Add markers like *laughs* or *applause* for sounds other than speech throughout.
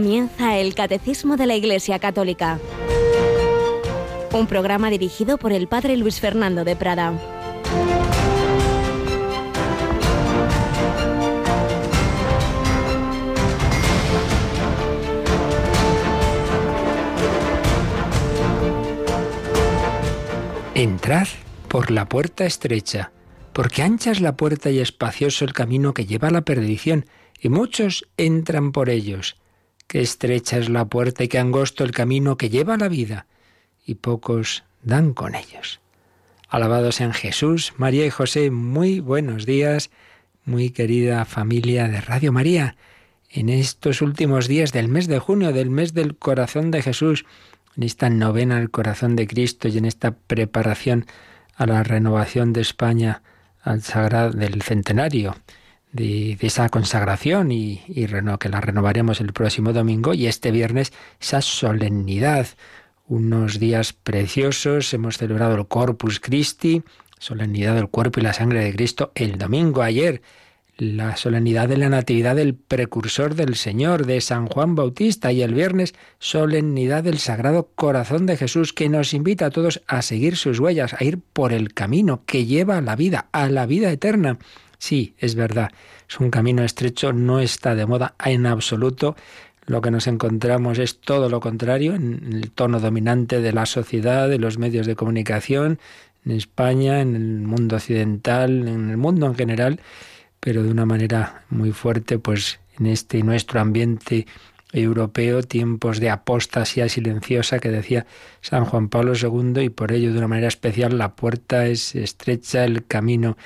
Comienza el Catecismo de la Iglesia Católica, un programa dirigido por el Padre Luis Fernando de Prada. Entrad por la puerta estrecha, porque ancha es la puerta y espacioso el camino que lleva a la perdición, y muchos entran por ellos. Qué estrecha es la puerta y qué angosto el camino que lleva a la vida, y pocos dan con ellos. Alabados en Jesús, María y José, muy buenos días, muy querida familia de Radio María. En estos últimos días del mes de junio, del mes del corazón de Jesús, en esta novena al corazón de Cristo y en esta preparación a la renovación de España al sagrado del centenario de, esa consagración y, que la renovaremos el próximo domingo y este viernes esa solemnidad, unos días preciosos, hemos celebrado el Corpus Christi, solemnidad del cuerpo y la sangre de Cristo el domingo ayer, la solemnidad de la Natividad del precursor del Señor, de San Juan Bautista, y el viernes solemnidad del Sagrado Corazón de Jesús, que nos invita a todos a seguir sus huellas, a ir por el camino que lleva a la vida, a la vida eterna. Sí, es verdad, es un camino estrecho, no está de moda en absoluto. Lo que nos encontramos es todo lo contrario en el tono dominante de la sociedad, de los medios de comunicación, en España, en el mundo occidental, en el mundo en general pero de una manera muy fuerte, pues en este nuestro ambiente europeo, tiempos de apostasía silenciosa que decía San Juan Pablo II, y por ello de una manera especial la puerta es estrecha, el camino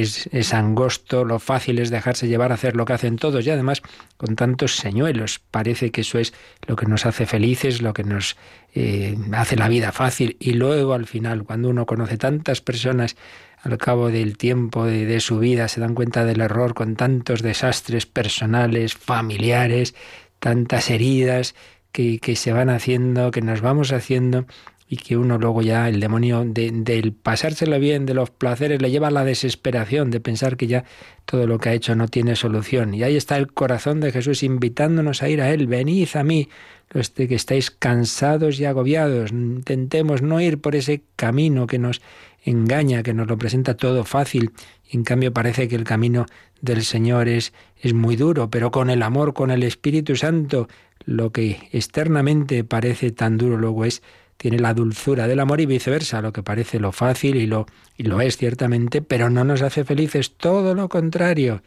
es, angosto, lo fácil es dejarse llevar a hacer lo que hacen todos y además con tantos señuelos. Parece que eso es lo que nos hace felices, lo que nos eh, hace la vida fácil y luego al final, cuando uno conoce tantas personas al cabo del tiempo de, su vida se dan cuenta del error con tantos desastres personales, familiares, tantas heridas que, que se van haciendo, que nos vamos haciendo y que uno luego ya, el demonio del pasárselo bien, de los placeres, le lleva a la desesperación de pensar que ya todo lo que ha hecho no tiene solución. Y ahí está el corazón de Jesús invitándonos a ir a Él. Venid a mí, los que estáis cansados y agobiados. Intentemos no ir por ese camino que nos engaña, que nos lo presenta todo fácil. en cambio parece que el camino del Señor es, es muy duro, pero con el amor, con el Espíritu Santo, lo que externamente parece tan duro luego es tiene la dulzura del amor y viceversa, lo que parece lo fácil y lo, y lo es ciertamente, pero no nos hace felices, todo lo contrario.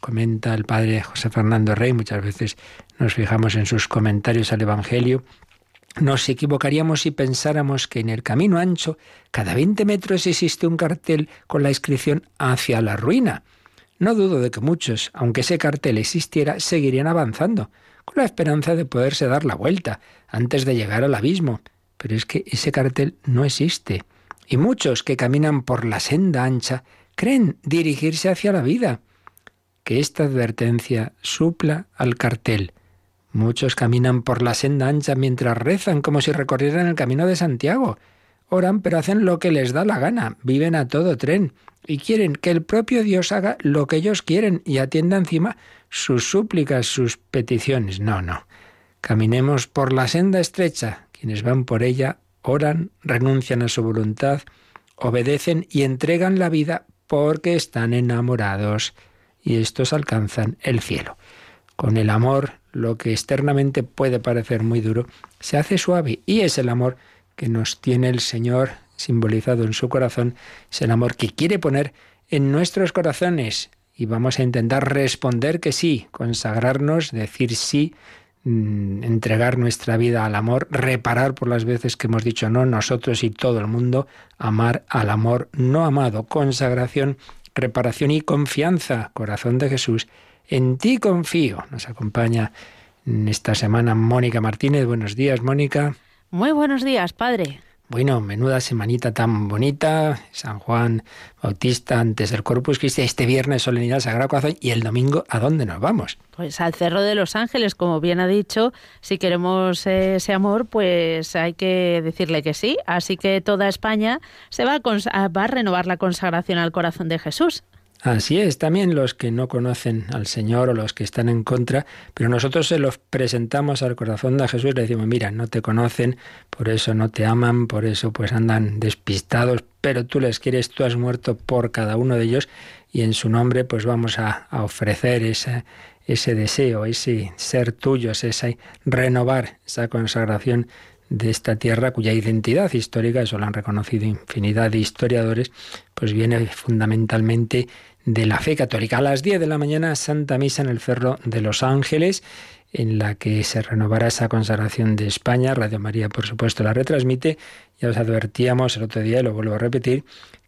Comenta el padre José Fernando Rey, muchas veces nos fijamos en sus comentarios al Evangelio, nos equivocaríamos si pensáramos que en el camino ancho, cada 20 metros existe un cartel con la inscripción hacia la ruina. No dudo de que muchos, aunque ese cartel existiera, seguirían avanzando, con la esperanza de poderse dar la vuelta antes de llegar al abismo. Pero es que ese cartel no existe. Y muchos que caminan por la senda ancha creen dirigirse hacia la vida. Que esta advertencia supla al cartel Muchos caminan por la senda ancha mientras rezan como si recorrieran el camino de Santiago. Oran, pero hacen lo que les da la gana, viven a todo tren y quieren que el propio Dios haga lo que ellos quieren y atienda encima sus súplicas, sus peticiones. No, no. Caminemos por la senda estrecha. Quienes van por ella oran, renuncian a su voluntad, obedecen y entregan la vida porque están enamorados. Y estos alcanzan el cielo. Con el amor lo que externamente puede parecer muy duro, se hace suave y es el amor que nos tiene el Señor simbolizado en su corazón, es el amor que quiere poner en nuestros corazones. Y vamos a intentar responder que sí, consagrarnos, decir sí, entregar nuestra vida al amor, reparar por las veces que hemos dicho no, nosotros y todo el mundo, amar al amor no amado, consagración, reparación y confianza, corazón de Jesús en ti confío. Nos acompaña en esta semana Mónica Martínez. Buenos días, Mónica. Muy buenos días, padre. Bueno, menuda semanita tan bonita. San Juan Bautista antes del Corpus Christi. Este viernes solemnidad Sagrado Corazón. Y el domingo, ¿a dónde nos vamos? Pues al Cerro de los Ángeles, como bien ha dicho. Si queremos ese amor, pues hay que decirle que sí. Así que toda España se va a, va a renovar la consagración al corazón de Jesús. Así es, también los que no conocen al Señor o los que están en contra, pero nosotros se los presentamos al corazón de Jesús y le decimos, mira, no te conocen, por eso no te aman, por eso pues andan despistados, pero tú les quieres, tú has muerto por cada uno de ellos y en su nombre pues vamos a, ofrecer ese, ese deseo, ese ser tuyo, ese renovar esa consagración de esta tierra cuya identidad histórica, eso lo han reconocido infinidad de historiadores, pues viene fundamentalmente de la fe católica. A las 10 de la mañana, Santa Misa en el Cerro de los Ángeles, en la que se renovará esa consagración de España. Radio María, por supuesto, la retransmite. Ya os advertíamos el otro día, y lo vuelvo a repetir,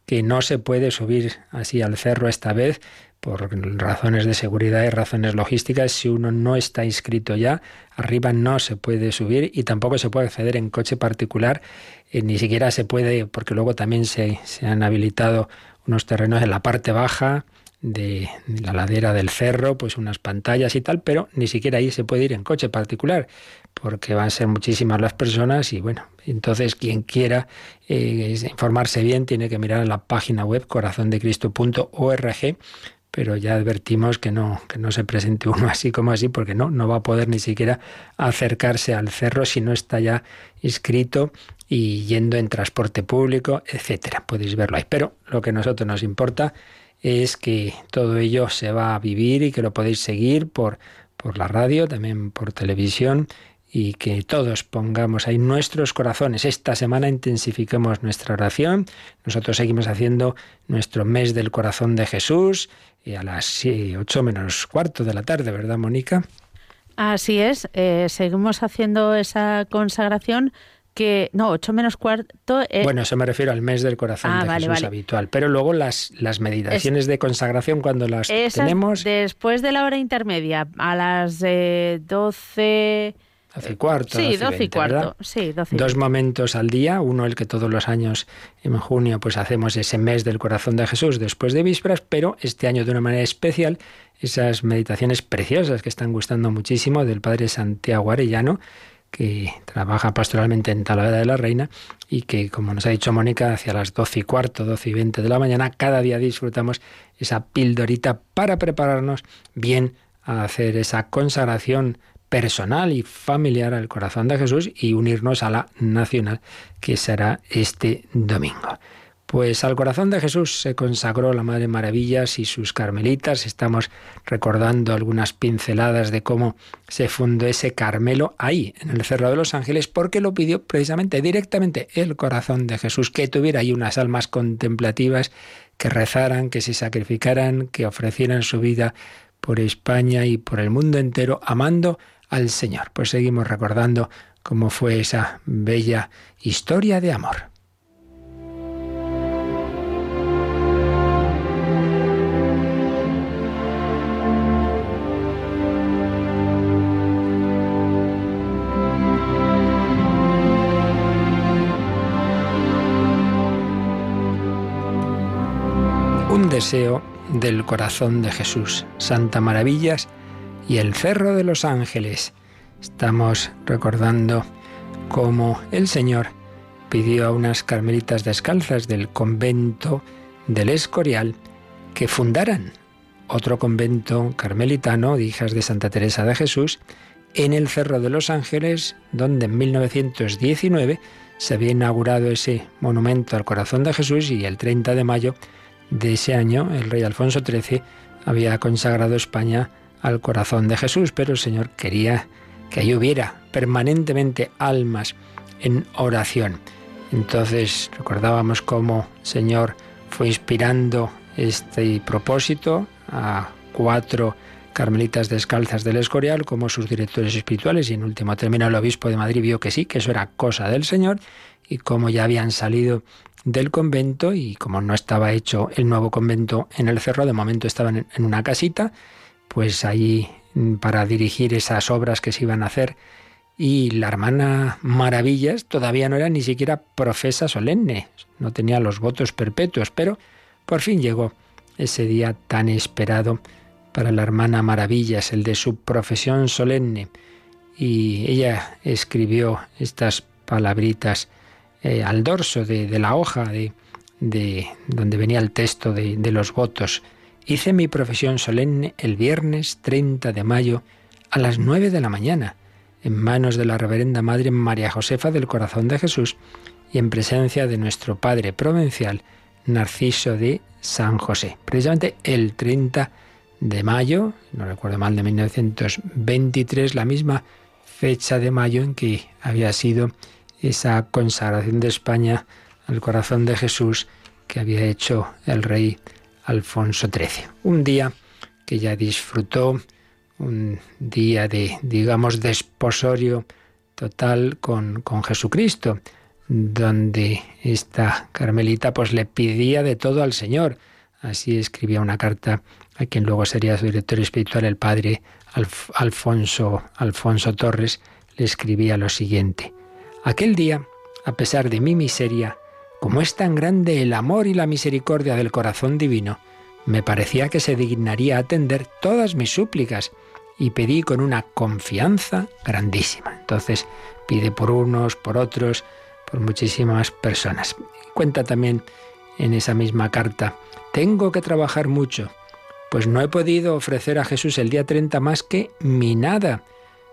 que no se puede subir así al cerro esta vez por razones de seguridad y razones logísticas. Si uno no está inscrito ya, arriba no se puede subir y tampoco se puede acceder en coche particular. Eh, ni siquiera se puede, porque luego también se han habilitado unos terrenos en la parte baja de la ladera del cerro, pues unas pantallas y tal, pero ni siquiera ahí se puede ir en coche particular, porque van a ser muchísimas las personas y bueno, entonces quien quiera eh, informarse bien tiene que mirar en la página web corazondecristo.org pero ya advertimos que no, que no se presente uno así como así, porque no, no va a poder ni siquiera acercarse al cerro si no está ya inscrito y yendo en transporte público, etcétera. Podéis verlo ahí. Pero lo que a nosotros nos importa es que todo ello se va a vivir y que lo podéis seguir por, por la radio, también por televisión y que todos pongamos ahí nuestros corazones. Esta semana intensifiquemos nuestra oración. Nosotros seguimos haciendo nuestro mes del corazón de Jesús y a las ocho menos cuarto de la tarde, ¿verdad, Mónica? Así es, eh, seguimos haciendo esa consagración que no, 8 menos cuarto. Eh, bueno, eso me refiero al mes del corazón ah, de Jesús habitual. Pero luego las, las meditaciones de consagración, cuando las tenemos. Después de la hora intermedia, a las 12. Eh, 12 y cuarto. Sí, 12 y cuarto. Sí, Dos momentos al día. Uno, el que todos los años en junio pues hacemos ese mes del corazón de Jesús después de vísperas, pero este año de una manera especial esas meditaciones preciosas que están gustando muchísimo del Padre Santiago Arellano, que trabaja pastoralmente en Talavera de la Reina y que, como nos ha dicho Mónica, hacia las doce y cuarto, doce y veinte de la mañana, cada día disfrutamos esa pildorita para prepararnos bien a hacer esa consagración personal y familiar al corazón de Jesús y unirnos a la nacional que será este domingo. Pues al corazón de Jesús se consagró la Madre Maravillas y sus carmelitas. Estamos recordando algunas pinceladas de cómo se fundó ese Carmelo ahí, en el Cerro de los Ángeles, porque lo pidió precisamente directamente el corazón de Jesús, que tuviera ahí unas almas contemplativas que rezaran, que se sacrificaran, que ofrecieran su vida por España y por el mundo entero, amando al Señor. Pues seguimos recordando cómo fue esa bella historia de amor. Del corazón de Jesús. Santa Maravillas y el Cerro de los Ángeles. Estamos recordando cómo el Señor pidió a unas carmelitas descalzas del convento del Escorial que fundaran otro convento carmelitano de hijas de Santa Teresa de Jesús en el Cerro de los Ángeles, donde en 1919 se había inaugurado ese monumento al corazón de Jesús y el 30 de mayo de ese año el rey Alfonso XIII había consagrado España al corazón de Jesús, pero el Señor quería que ahí hubiera permanentemente almas en oración. Entonces recordábamos cómo el Señor fue inspirando este propósito a cuatro carmelitas descalzas del Escorial como sus directores espirituales y en último término el obispo de Madrid vio que sí, que eso era cosa del Señor y como ya habían salido del convento y como no estaba hecho el nuevo convento en el cerro, de momento estaban en una casita pues ahí mm, para dirigir esas obras que se iban a hacer. Y la hermana Maravillas todavía no era ni siquiera profesa solemne, no tenía los votos perpetuos, pero por fin llegó ese día tan esperado para la hermana Maravillas, el de su profesión solemne. Y ella escribió estas palabritas eh, al dorso de, la hoja de, de, donde venía el texto de, de los votos Hice mi profesión solemne el viernes 30 de mayo a las 9 de la mañana, en manos de la Reverenda Madre María Josefa del Corazón de Jesús y en presencia de nuestro Padre Provincial, Narciso de San José. Precisamente el 30 de mayo, no recuerdo mal, de 1923, la misma fecha de mayo en que había sido esa consagración de España al corazón de Jesús que había hecho el rey Alfonso XIII. Un día que ya disfrutó, un día de, digamos, desposorio total con, con Jesucristo, donde esta carmelita pues le pedía de todo al Señor. Así escribía una carta a quien luego sería su director espiritual, el padre Alfonso, Alfonso Torres, le escribía lo siguiente. Aquel día, a pesar de mi miseria, como es tan grande el amor y la misericordia del corazón divino, me parecía que se dignaría atender todas mis súplicas y pedí con una confianza grandísima. Entonces pide por unos, por otros, por muchísimas personas. Cuenta también en esa misma carta, tengo que trabajar mucho, pues no he podido ofrecer a Jesús el día 30 más que mi nada,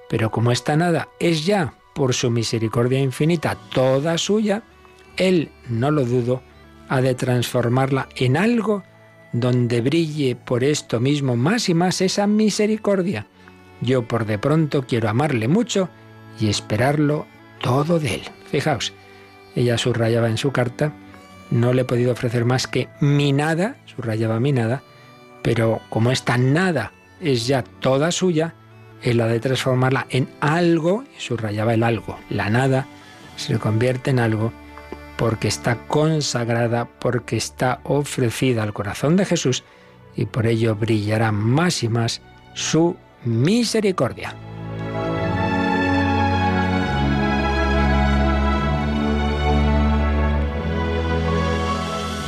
pero como esta nada es ya, por su misericordia infinita, toda suya, él, no lo dudo, ha de transformarla en algo donde brille por esto mismo más y más esa misericordia. Yo por de pronto quiero amarle mucho y esperarlo todo de él. Fijaos, ella subrayaba en su carta, no le he podido ofrecer más que mi nada, subrayaba mi nada, pero como esta nada es ya toda suya, él ha de transformarla en algo, y subrayaba el algo, la nada se convierte en algo porque está consagrada, porque está ofrecida al corazón de Jesús y por ello brillará más y más su misericordia.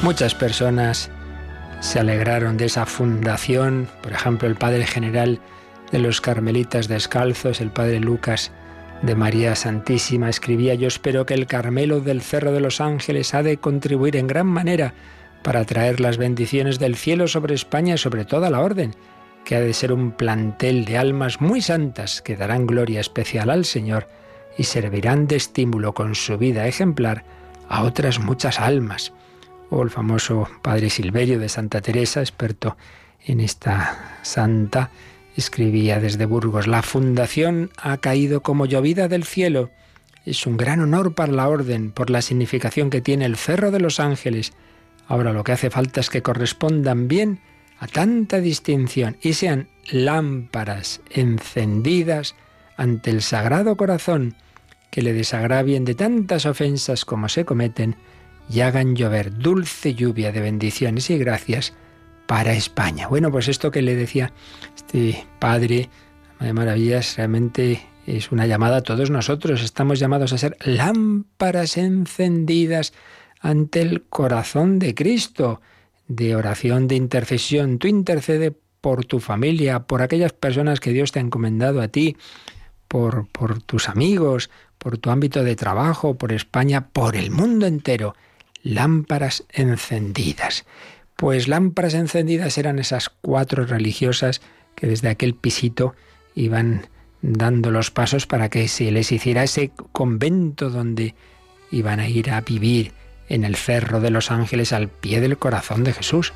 Muchas personas se alegraron de esa fundación, por ejemplo el padre general de los carmelitas descalzos, el padre Lucas de María Santísima escribía, yo espero que el Carmelo del Cerro de los Ángeles ha de contribuir en gran manera para traer las bendiciones del cielo sobre España y sobre toda la orden, que ha de ser un plantel de almas muy santas que darán gloria especial al Señor y servirán de estímulo con su vida ejemplar a otras muchas almas. O el famoso padre Silverio de Santa Teresa, experto en esta santa, Escribía desde Burgos, la fundación ha caído como llovida del cielo. Es un gran honor para la orden por la significación que tiene el Cerro de los Ángeles. Ahora lo que hace falta es que correspondan bien a tanta distinción y sean lámparas encendidas ante el Sagrado Corazón, que le desagravien de tantas ofensas como se cometen y hagan llover dulce lluvia de bendiciones y gracias para España. Bueno, pues esto que le decía este padre de maravillas realmente es una llamada a todos nosotros. Estamos llamados a ser lámparas encendidas ante el corazón de Cristo, de oración, de intercesión. Tú intercede por tu familia, por aquellas personas que Dios te ha encomendado a ti, por, por tus amigos, por tu ámbito de trabajo, por España, por el mundo entero. Lámparas encendidas. Pues lámparas encendidas eran esas cuatro religiosas que desde aquel pisito iban dando los pasos para que se les hiciera ese convento donde iban a ir a vivir en el cerro de los ángeles al pie del corazón de Jesús.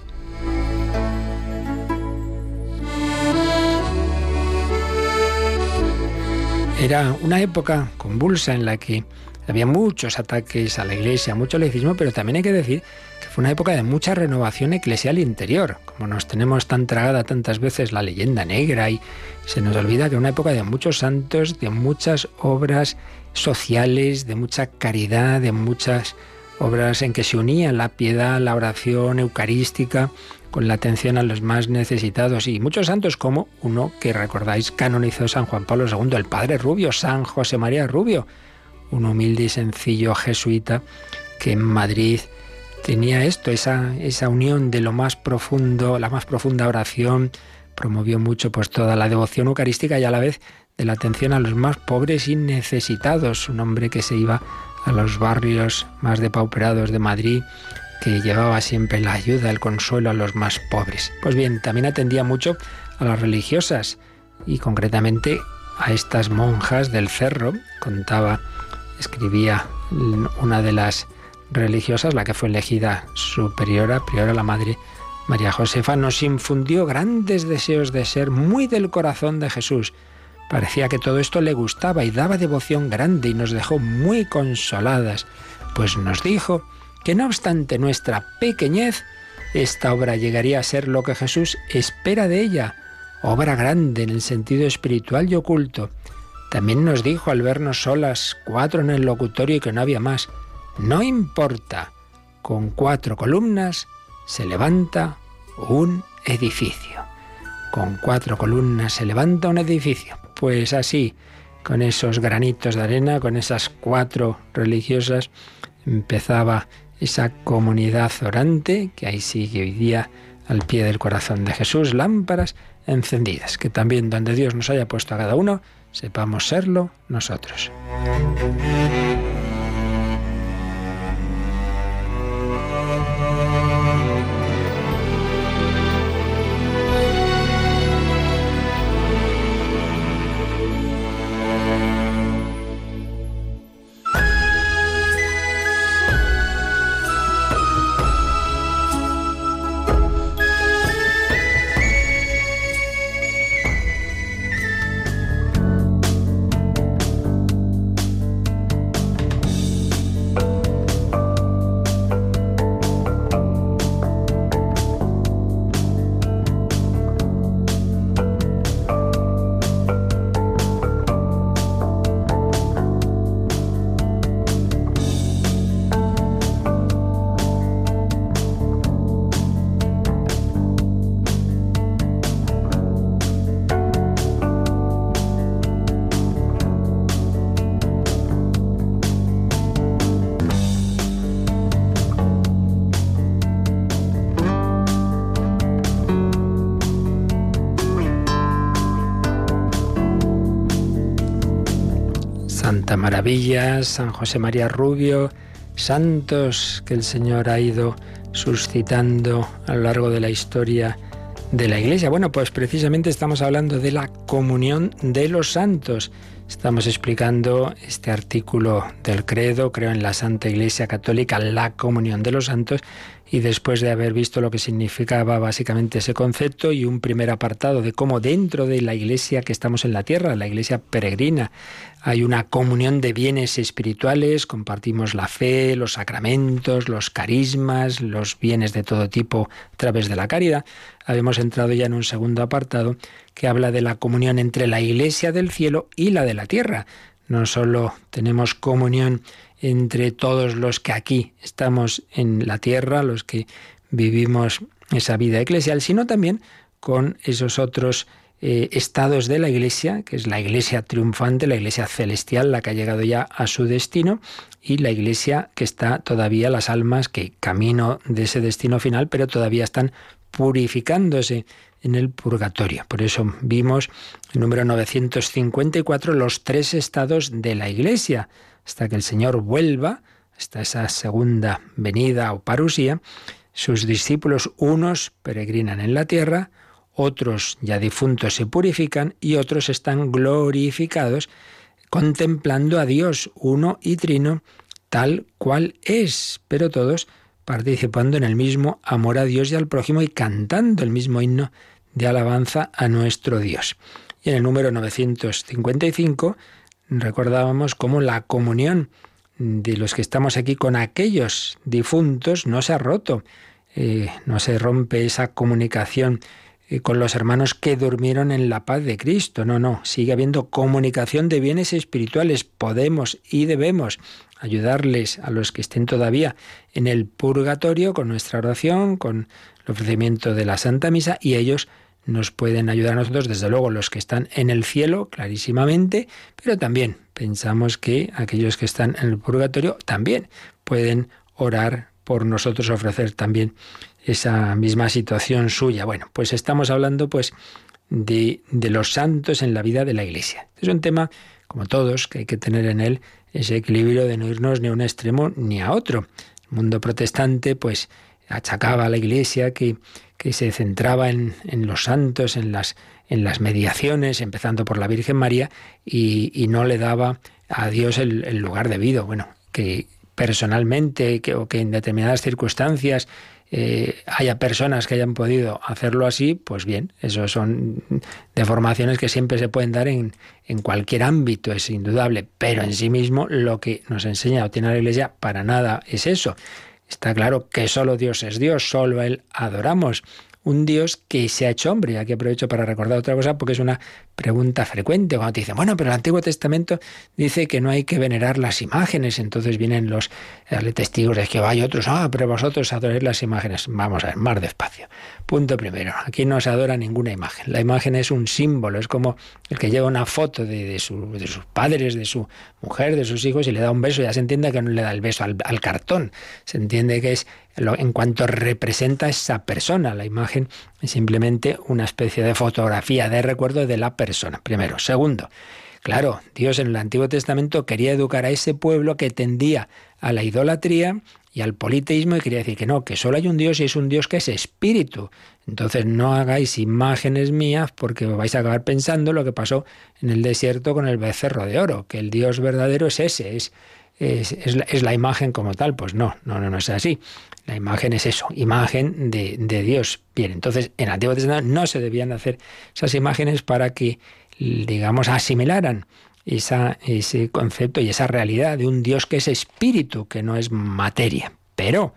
Era una época convulsa en la que había muchos ataques a la iglesia, mucho laicismo, pero también hay que decir fue una época de mucha renovación eclesial interior, como nos tenemos tan tragada tantas veces la leyenda negra y se nos olvida que una época de muchos santos, de muchas obras sociales, de mucha caridad, de muchas obras en que se unía la piedad, la oración eucarística, con la atención a los más necesitados y muchos santos como uno que recordáis canonizó San Juan Pablo II, el Padre Rubio, San José María Rubio, un humilde y sencillo jesuita que en Madrid tenía esto, esa, esa unión de lo más profundo, la más profunda oración, promovió mucho pues toda la devoción eucarística y a la vez de la atención a los más pobres y necesitados, un hombre que se iba a los barrios más depauperados de Madrid que llevaba siempre la ayuda, el consuelo a los más pobres. Pues bien, también atendía mucho a las religiosas y concretamente a estas monjas del cerro. Contaba, escribía una de las religiosas, la que fue elegida superiora, priora la madre María Josefa, nos infundió grandes deseos de ser muy del corazón de Jesús. Parecía que todo esto le gustaba y daba devoción grande y nos dejó muy consoladas, pues nos dijo que no obstante nuestra pequeñez, esta obra llegaría a ser lo que Jesús espera de ella, obra grande en el sentido espiritual y oculto. También nos dijo al vernos solas, cuatro en el locutorio y que no había más, no importa, con cuatro columnas se levanta un edificio. Con cuatro columnas se levanta un edificio. Pues así, con esos granitos de arena, con esas cuatro religiosas, empezaba esa comunidad orante que ahí sigue hoy día al pie del corazón de Jesús, lámparas encendidas, que también donde Dios nos haya puesto a cada uno, sepamos serlo nosotros. Maravillas, San José María Rubio, santos que el Señor ha ido suscitando a lo largo de la historia de la Iglesia. Bueno, pues precisamente estamos hablando de la comunión de los santos. Estamos explicando este artículo del credo, creo en la Santa Iglesia Católica, la comunión de los santos, y después de haber visto lo que significaba básicamente ese concepto y un primer apartado de cómo dentro de la iglesia que estamos en la tierra, la iglesia peregrina, hay una comunión de bienes espirituales, compartimos la fe, los sacramentos, los carismas, los bienes de todo tipo a través de la caridad. Habíamos entrado ya en un segundo apartado que habla de la comunión entre la iglesia del cielo y la de la tierra. No solo tenemos comunión entre todos los que aquí estamos en la tierra, los que vivimos esa vida eclesial, sino también con esos otros eh, estados de la Iglesia, que es la Iglesia triunfante, la Iglesia celestial, la que ha llegado ya a su destino, y la Iglesia que está todavía, las almas que camino de ese destino final, pero todavía están purificándose en el purgatorio. Por eso vimos número 954 los tres estados de la Iglesia hasta que el Señor vuelva, hasta esa segunda venida o parusía, sus discípulos unos peregrinan en la tierra, otros ya difuntos se purifican y otros están glorificados contemplando a Dios uno y trino tal cual es, pero todos participando en el mismo amor a Dios y al prójimo y cantando el mismo himno de alabanza a nuestro Dios. Y en el número 955 recordábamos cómo la comunión de los que estamos aquí con aquellos difuntos no se ha roto, eh, no se rompe esa comunicación eh, con los hermanos que durmieron en la paz de Cristo. No, no, sigue habiendo comunicación de bienes espirituales. Podemos y debemos ayudarles a los que estén todavía en el purgatorio con nuestra oración, con el ofrecimiento de la Santa Misa y ellos nos pueden ayudar a nosotros, desde luego los que están en el cielo, clarísimamente, pero también pensamos que aquellos que están en el purgatorio también pueden orar por nosotros, ofrecer también esa misma situación suya. Bueno, pues estamos hablando pues de, de los santos en la vida de la Iglesia. Es un tema, como todos, que hay que tener en él ese equilibrio de no irnos ni a un extremo ni a otro. El mundo protestante, pues, achacaba a la Iglesia que, que se centraba en, en, los santos, en las, en las mediaciones, empezando por la Virgen María, y, y no le daba a Dios el, lugar debido. Bueno, que personalmente que, o que en determinadas circunstancias eh, haya personas que hayan podido hacerlo así, pues bien, eso son deformaciones que siempre se pueden dar en, en cualquier ámbito, es indudable, pero en sí mismo lo que nos enseña o tiene la Iglesia para nada es eso. Está claro que solo Dios es Dios, solo Él adoramos un Dios que se ha hecho hombre. Aquí aprovecho para recordar otra cosa porque es una pregunta frecuente. Cuando te dicen, bueno, pero el Antiguo Testamento dice que no hay que venerar las imágenes. Entonces vienen los eh, testigos de Jehová y otros, ah, pero vosotros adoráis las imágenes. Vamos a ver, más despacio. Punto primero, aquí no se adora ninguna imagen. La imagen es un símbolo, es como el que lleva una foto de, su, de sus padres, de su mujer, de sus hijos y le da un beso. Ya se entiende que no le da el beso al cartón. Se entiende que es en cuanto representa esa persona. La imagen es simplemente una especie de fotografía de recuerdo de la persona, primero. Segundo, claro, Dios en el Antiguo Testamento quería educar a ese pueblo que tendía a la idolatría y al politeísmo y quería decir que no, que solo hay un Dios y es un Dios que es espíritu. Entonces no hagáis imágenes mías porque vais a acabar pensando lo que pasó en el desierto con el becerro de oro, que el Dios verdadero es ese, es, es, es, la, imagen como tal. Pues no, no, no, no es así. La imagen es eso, imagen de, de Dios. Bien, entonces en el Antiguo Testamento no se debían hacer esas imágenes para que, digamos, asimilaran esa, ese concepto y esa realidad de un Dios que es espíritu, que no es materia. Pero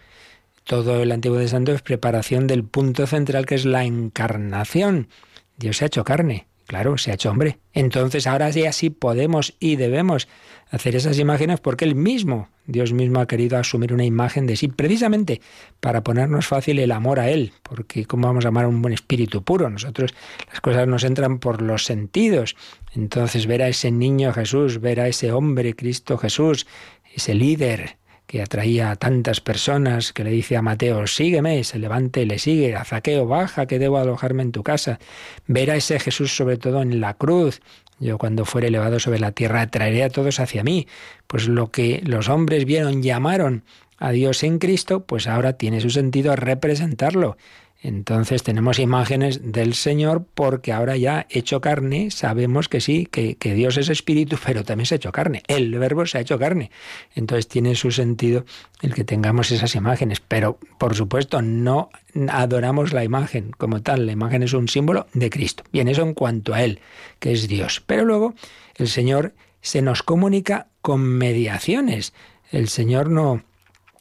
todo el Antiguo Testamento es preparación del punto central que es la encarnación. Dios se ha hecho carne, claro, se ha hecho hombre. Entonces ahora sí así podemos y debemos hacer esas imágenes porque Él mismo, Dios mismo ha querido asumir una imagen de sí, precisamente para ponernos fácil el amor a Él, porque ¿cómo vamos a amar a un buen espíritu puro? Nosotros las cosas nos entran por los sentidos. Entonces ver a ese niño Jesús, ver a ese hombre Cristo Jesús, ese líder que atraía a tantas personas, que le dice a Mateo, sígueme, se levante le sigue, a Zaqueo, baja, que debo alojarme en tu casa. Ver a ese Jesús sobre todo en la cruz, yo cuando fuere elevado sobre la tierra traeré a todos hacia mí. Pues lo que los hombres vieron, llamaron a Dios en Cristo, pues ahora tiene su sentido representarlo. Entonces tenemos imágenes del Señor porque ahora ya hecho carne, sabemos que sí, que, que, Dios es espíritu, pero también se ha hecho carne. El verbo se ha hecho carne. Entonces tiene su sentido el que tengamos esas imágenes. Pero por supuesto no adoramos la imagen como tal. La imagen es un símbolo de Cristo. Bien, eso en cuanto a Él, que es Dios. Pero luego el Señor se nos comunica con mediaciones. El Señor no,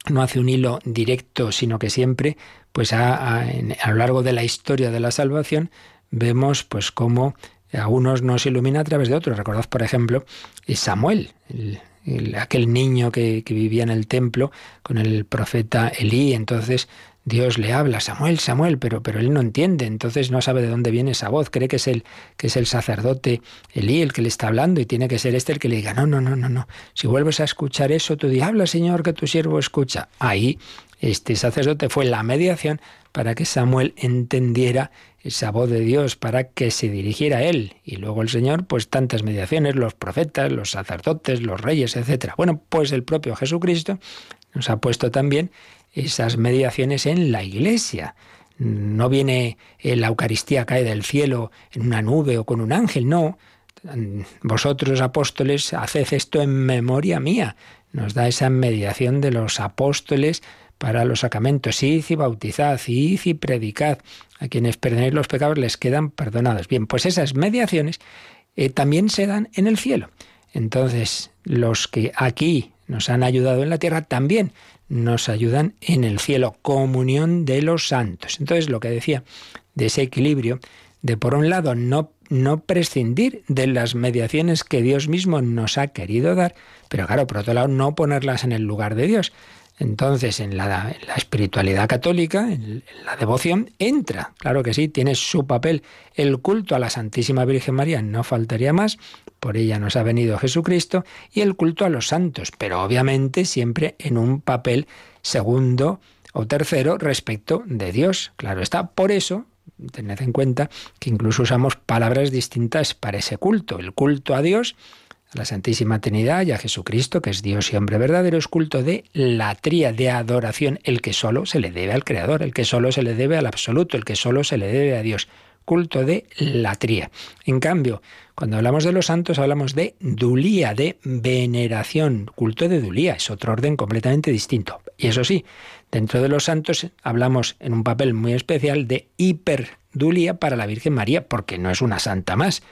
no hace un hilo directo, sino que siempre pues a, a, lo largo de la historia de la salvación vemos pues cómo a unos nos ilumina a través de otros. Recordad, por ejemplo, Samuel, el, el, aquel niño que, que, vivía en el templo con el profeta Elí. Entonces Dios le habla, Samuel, Samuel, pero, pero él no entiende, entonces no sabe de dónde viene esa voz, cree que es el, que es el sacerdote Elí el que le está hablando y tiene que ser este el que le diga, no, no, no, no, no. Si vuelves a escuchar eso, tú di, habla Señor, que tu siervo escucha. Ahí este sacerdote fue la mediación para que Samuel entendiera esa voz de Dios, para que se dirigiera a él. Y luego el Señor, pues tantas mediaciones, los profetas, los sacerdotes, los reyes, etc. Bueno, pues el propio Jesucristo nos ha puesto también esas mediaciones en la iglesia. No viene la Eucaristía, cae del cielo en una nube o con un ángel, no. Vosotros apóstoles, haced esto en memoria mía. Nos da esa mediación de los apóstoles para los sacramentos. Id y bautizad, id y predicad. A quienes perdonéis los pecados les quedan perdonados. Bien, pues esas mediaciones eh, también se dan en el cielo. Entonces, los que aquí nos han ayudado en la tierra también nos ayudan en el cielo, comunión de los santos. Entonces, lo que decía de ese equilibrio, de por un lado no, no prescindir de las mediaciones que Dios mismo nos ha querido dar, pero claro, por otro lado, no ponerlas en el lugar de Dios. Entonces, en la, en la, espiritualidad católica, en la devoción, entra, claro que sí, tiene su papel el culto a la Santísima Virgen María, no faltaría más, por ella nos ha venido Jesucristo, y el culto a los santos, pero obviamente siempre en un papel segundo o tercero respecto de Dios. Claro está, por eso, tened en cuenta que incluso usamos palabras distintas para ese culto. El culto a Dios a la Santísima Trinidad y a Jesucristo, que es Dios y hombre verdadero, es culto de latría, de adoración, el que solo se le debe al Creador, el que solo se le debe al absoluto, el que solo se le debe a Dios. Culto de latría. En cambio, cuando hablamos de los santos hablamos de dulía, de veneración. Culto de dulía es otro orden completamente distinto. Y eso sí, dentro de los santos hablamos en un papel muy especial de hiperdulía para la Virgen María, porque no es una santa más,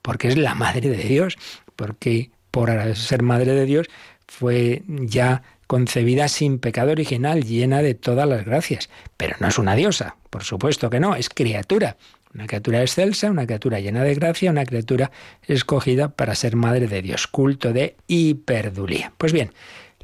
porque es la Madre de Dios porque por ser madre de Dios fue ya concebida sin pecado original, llena de todas las gracias. Pero no es una diosa, por supuesto que no, es criatura. Una criatura excelsa, una criatura llena de gracia, una criatura escogida para ser madre de Dios. Culto de hiperdulía. Pues bien,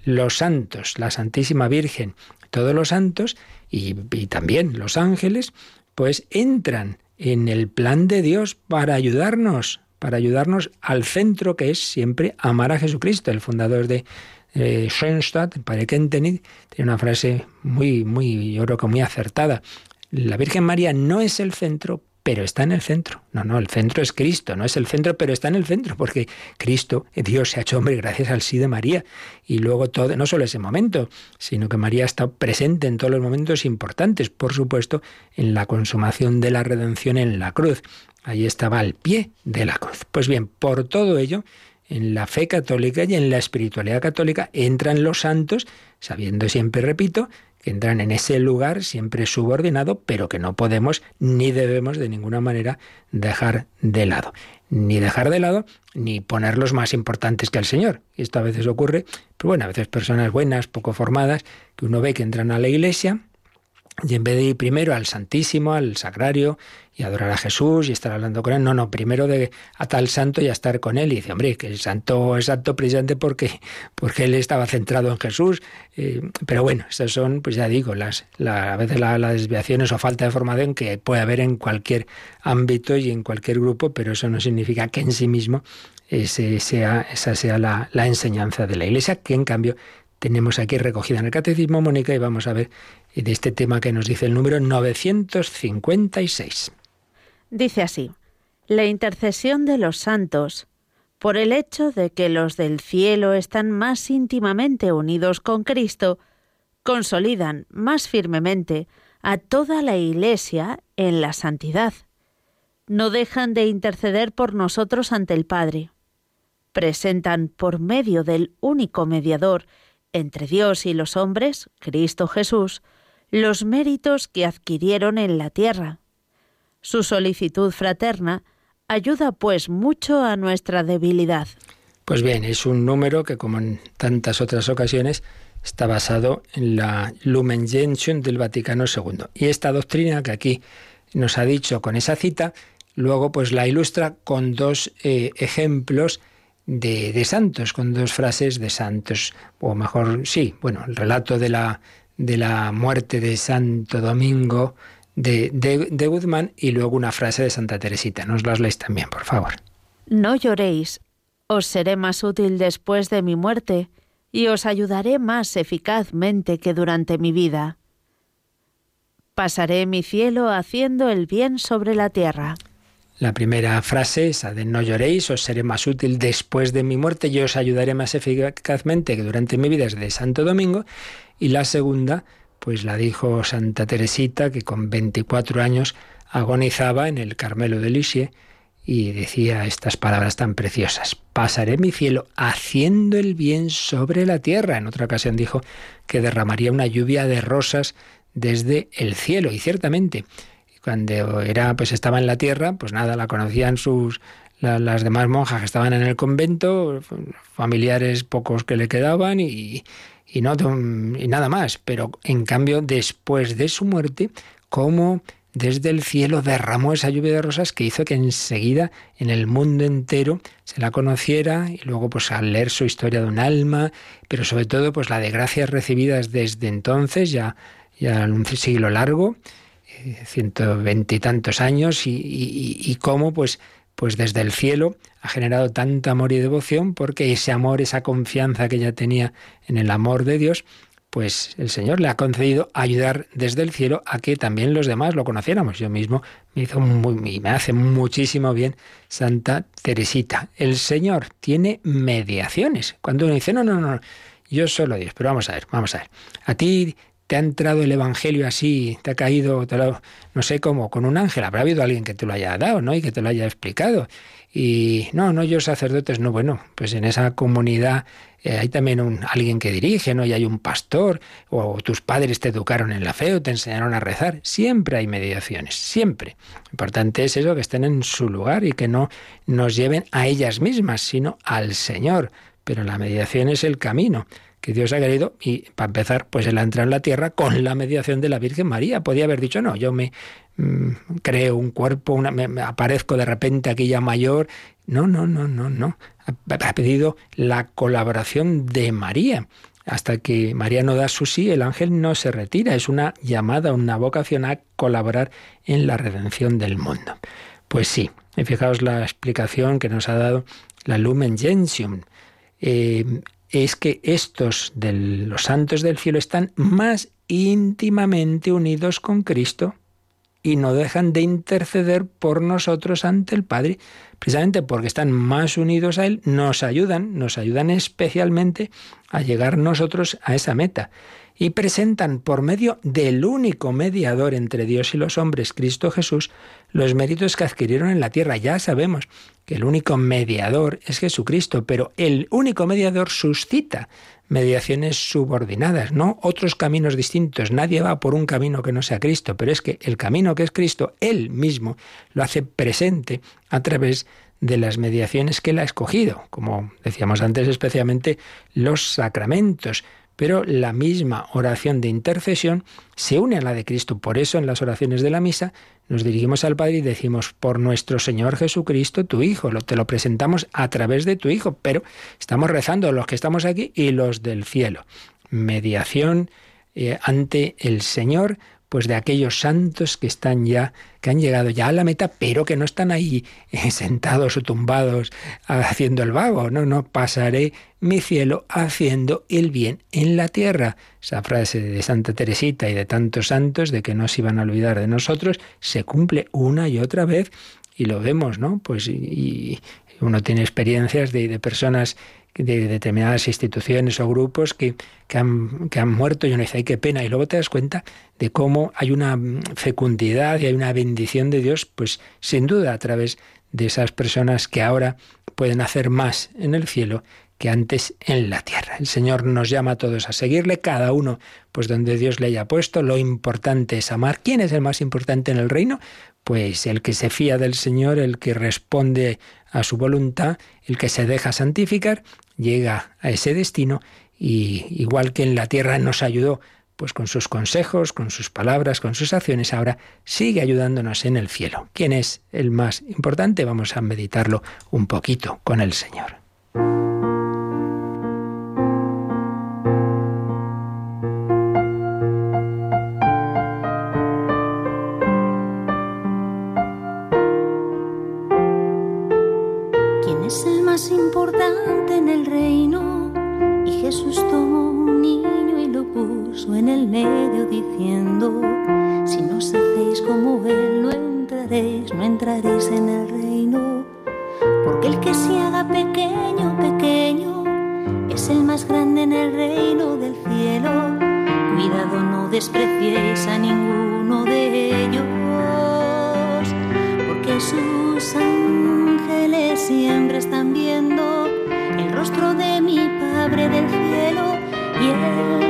los santos, la Santísima Virgen, todos los santos y, también los ángeles, pues entran en el plan de Dios para ayudarnos para ayudarnos al centro que es siempre amar a Jesucristo. El fundador de eh, Schoenstatt, el padre Kentenich, tiene una frase muy, muy, yo creo que muy acertada. La Virgen María no es el centro, pero está en el centro. No, no, el centro es Cristo, no es el centro, pero está en el centro, porque Cristo, Dios, se ha hecho hombre gracias al sí de María. Y luego todo, no solo ese momento, sino que María está presente en todos los momentos importantes, por supuesto, en la consumación de la redención en la cruz. Ahí estaba al pie de la cruz. Pues bien, por todo ello, en la fe católica y en la espiritualidad católica entran los santos, sabiendo siempre, repito, que entran en ese lugar siempre subordinado, pero que no podemos ni debemos de ninguna manera dejar de lado. Ni dejar de lado, ni ponerlos más importantes que el Señor. Esto a veces ocurre, pero bueno, a veces personas buenas, poco formadas, que uno ve que entran a la iglesia, y en vez de ir primero al Santísimo, al Sagrario, y adorar a Jesús y estar hablando con él, no, no, primero de a tal santo y a estar con él. Y dice, hombre, que el santo es santo precisamente porque, porque él estaba centrado en Jesús. Eh, pero bueno, esas son, pues ya digo, las, a veces las desviaciones o falta de formación que puede haber en cualquier ámbito y en cualquier grupo, pero eso no significa que en sí mismo ese sea, esa sea la, la enseñanza de la Iglesia, que en cambio tenemos aquí recogida en el Catecismo Mónica y vamos a ver de este tema que nos dice el número 956. Dice así, la intercesión de los santos, por el hecho de que los del cielo están más íntimamente unidos con Cristo, consolidan más firmemente a toda la Iglesia en la santidad. No dejan de interceder por nosotros ante el Padre. Presentan por medio del único mediador entre Dios y los hombres, Cristo Jesús, los méritos que adquirieron en la tierra. Su solicitud fraterna ayuda pues mucho a nuestra debilidad. Pues bien, es un número que como en tantas otras ocasiones está basado en la Lumen Gentium del Vaticano II. Y esta doctrina que aquí nos ha dicho con esa cita, luego pues la ilustra con dos eh, ejemplos de, de, santos, con dos frases de santos, o mejor, sí, bueno, el relato de la, de la muerte de Santo Domingo de, de, Guzmán y luego una frase de Santa Teresita. Nos las leéis también, por favor. No lloréis, os seré más útil después de mi muerte y os ayudaré más eficazmente que durante mi vida. Pasaré mi cielo haciendo el bien sobre la tierra. La primera frase, esa de no lloréis, os seré más útil después de mi muerte y os ayudaré más eficazmente que durante mi vida es de Santo Domingo. Y la segunda, pues la dijo Santa Teresita, que con 24 años agonizaba en el Carmelo de Lisieux y decía estas palabras tan preciosas. Pasaré mi cielo haciendo el bien sobre la tierra. En otra ocasión dijo que derramaría una lluvia de rosas desde el cielo. Y ciertamente, cuando era, pues estaba en la tierra, pues nada, la conocían sus las demás monjas que estaban en el convento, familiares pocos que le quedaban y, y, no, nada más. Pero en cambio, después de su muerte, como desde el cielo derramó esa lluvia de rosas que hizo que enseguida en el mundo entero se la conociera y luego pues al leer su historia de un alma, pero sobre todo pues la de gracias recibidas desde entonces, ya, ya un siglo largo, eh, ciento veintitantos años y, y cómo pues pues desde el cielo ha generado tanto amor y devoción porque ese amor, esa confianza que ella tenía en el amor de Dios, pues el Señor le ha concedido ayudar desde el cielo a que también los demás lo conociéramos. Yo mismo me hizo muy, me hace muchísimo bien Santa Teresita. El Señor tiene mediaciones. Cuando uno dice, no, no, no, yo solo Dios. Pero vamos a ver, vamos a ver. A ti te ha entrado el Evangelio así, te ha caído, no sé cómo, con un ángel. Habrá habido alguien que te lo haya dado, ¿no? Y que te lo haya explicado. Y no, no, yo sacerdotes, no, bueno, pues en esa comunidad eh, hay también un, alguien que dirige, ¿no? Y hay un pastor, o tus padres te educaron en la fe o te enseñaron a rezar. Siempre hay mediaciones, siempre. Lo importante es eso, que estén en su lugar y que no nos lleven a ellas mismas, sino al Señor. Pero la mediación es el camino que Dios ha querido y para empezar, pues él ha en la tierra con la mediación de la Virgen María. Podía haber dicho, no, yo me mm, creo un cuerpo, una, me, aparezco de repente aquí ya mayor. No, no, no, no, no. Ha, pedido la colaboración de María. Hasta que María no da su sí, el ángel no se retira. Es una llamada, una vocación a colaborar en la redención del mundo. Pues sí, y fijaos la explicación que nos ha dado la Lumen Gentium. Eh, es que estos de los santos del cielo están más íntimamente unidos con Cristo y no dejan de interceder por nosotros ante el Padre, precisamente porque están más unidos a Él, nos ayudan, nos ayudan especialmente a llegar nosotros a esa meta y presentan por medio del único mediador entre Dios y los hombres, Cristo Jesús, los méritos que adquirieron en la tierra. Ya sabemos que el único mediador es Jesucristo, pero el único mediador suscita mediaciones subordinadas, no otros caminos distintos. Nadie va por un camino que no sea Cristo, pero es que el camino que es Cristo, Él mismo lo hace presente a través de las mediaciones que Él ha escogido, como decíamos antes, especialmente los sacramentos pero la misma oración de intercesión se une a la de Cristo. Por eso en las oraciones de la misa nos dirigimos al Padre y decimos, por nuestro Señor Jesucristo, tu Hijo, te lo presentamos a través de tu Hijo, pero estamos rezando los que estamos aquí y los del cielo. Mediación eh, ante el Señor pues de aquellos santos que están ya, que han llegado ya a la meta, pero que no están ahí eh, *laughs* sentados o tumbados haciendo el vago. No, no, pasaré mi cielo haciendo el bien en la tierra. Esa frase de Santa Teresita y de tantos santos de que no se iban a olvidar de nosotros, se cumple una y otra vez y lo vemos, ¿no? Pues y, uno tiene experiencias de, de personas de determinadas instituciones o grupos que, que, han, que han muerto y uno dice, ay, qué pena. Y luego te das cuenta de cómo hay una fecundidad y hay una bendición de Dios, pues sin duda a través de esas personas que ahora pueden hacer más en el cielo que antes en la tierra. El Señor nos llama a todos a seguirle, cada uno pues donde Dios le haya puesto. Lo importante es amar. ¿Quién es el más importante en el reino? Pues el que se fía del Señor, el que responde a su voluntad, el que se deja santificar, llega a ese destino y igual que en la tierra nos ayudó pues con sus consejos, con sus palabras, con sus acciones, ahora sigue ayudándonos en el cielo. ¿Quién es el más importante? Vamos a meditarlo un poquito con el Señor. En el medio diciendo, si no os hacéis como Él, no entraréis, no entraréis en el reino. Porque el que se haga pequeño, pequeño, es el más grande en el reino del cielo. Cuidado, no despreciéis a ninguno de ellos, porque sus ángeles siempre están viendo el rostro de mi Padre del cielo y el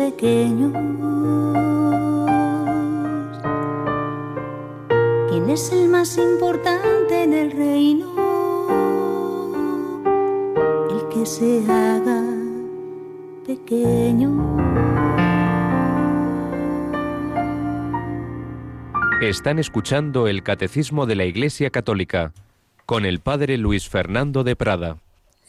¿Quién es el más importante en el reino? El que se haga pequeño. Están escuchando el Catecismo de la Iglesia Católica con el Padre Luis Fernando de Prada.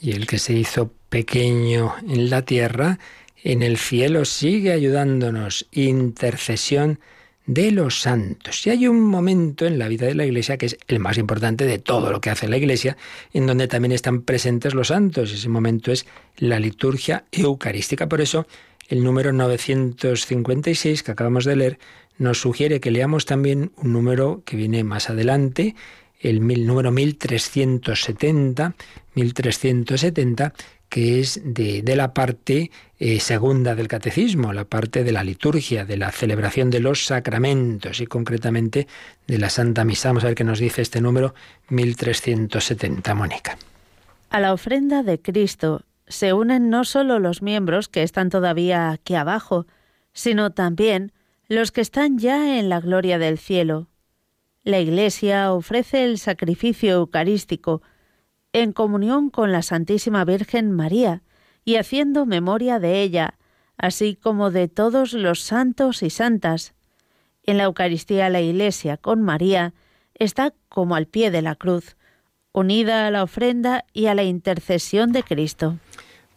Y el que se hizo pequeño en la tierra en el cielo sigue ayudándonos. Intercesión de los santos. Y hay un momento en la vida de la Iglesia que es el más importante de todo lo que hace la Iglesia, en donde también están presentes los santos. Ese momento es la liturgia eucarística. Por eso, el número 956 que acabamos de leer nos sugiere que leamos también un número que viene más adelante, el número 1370, 1370, que es de, la parte eh, segunda del catecismo, la parte de la liturgia, de la celebración de los sacramentos y concretamente de la Santa Misa. Vamos a ver qué nos dice este número 1370, Mónica. A la ofrenda de Cristo se unen no solo los miembros que están todavía aquí abajo, sino también los que están ya en la gloria del cielo. La Iglesia ofrece el sacrificio eucarístico, en comunión con la Santísima Virgen María y haciendo memoria de ella, así como de todos los santos y santas. En la Eucaristía la Iglesia con María está como al pie de la cruz, unida a la ofrenda y a la intercesión de Cristo.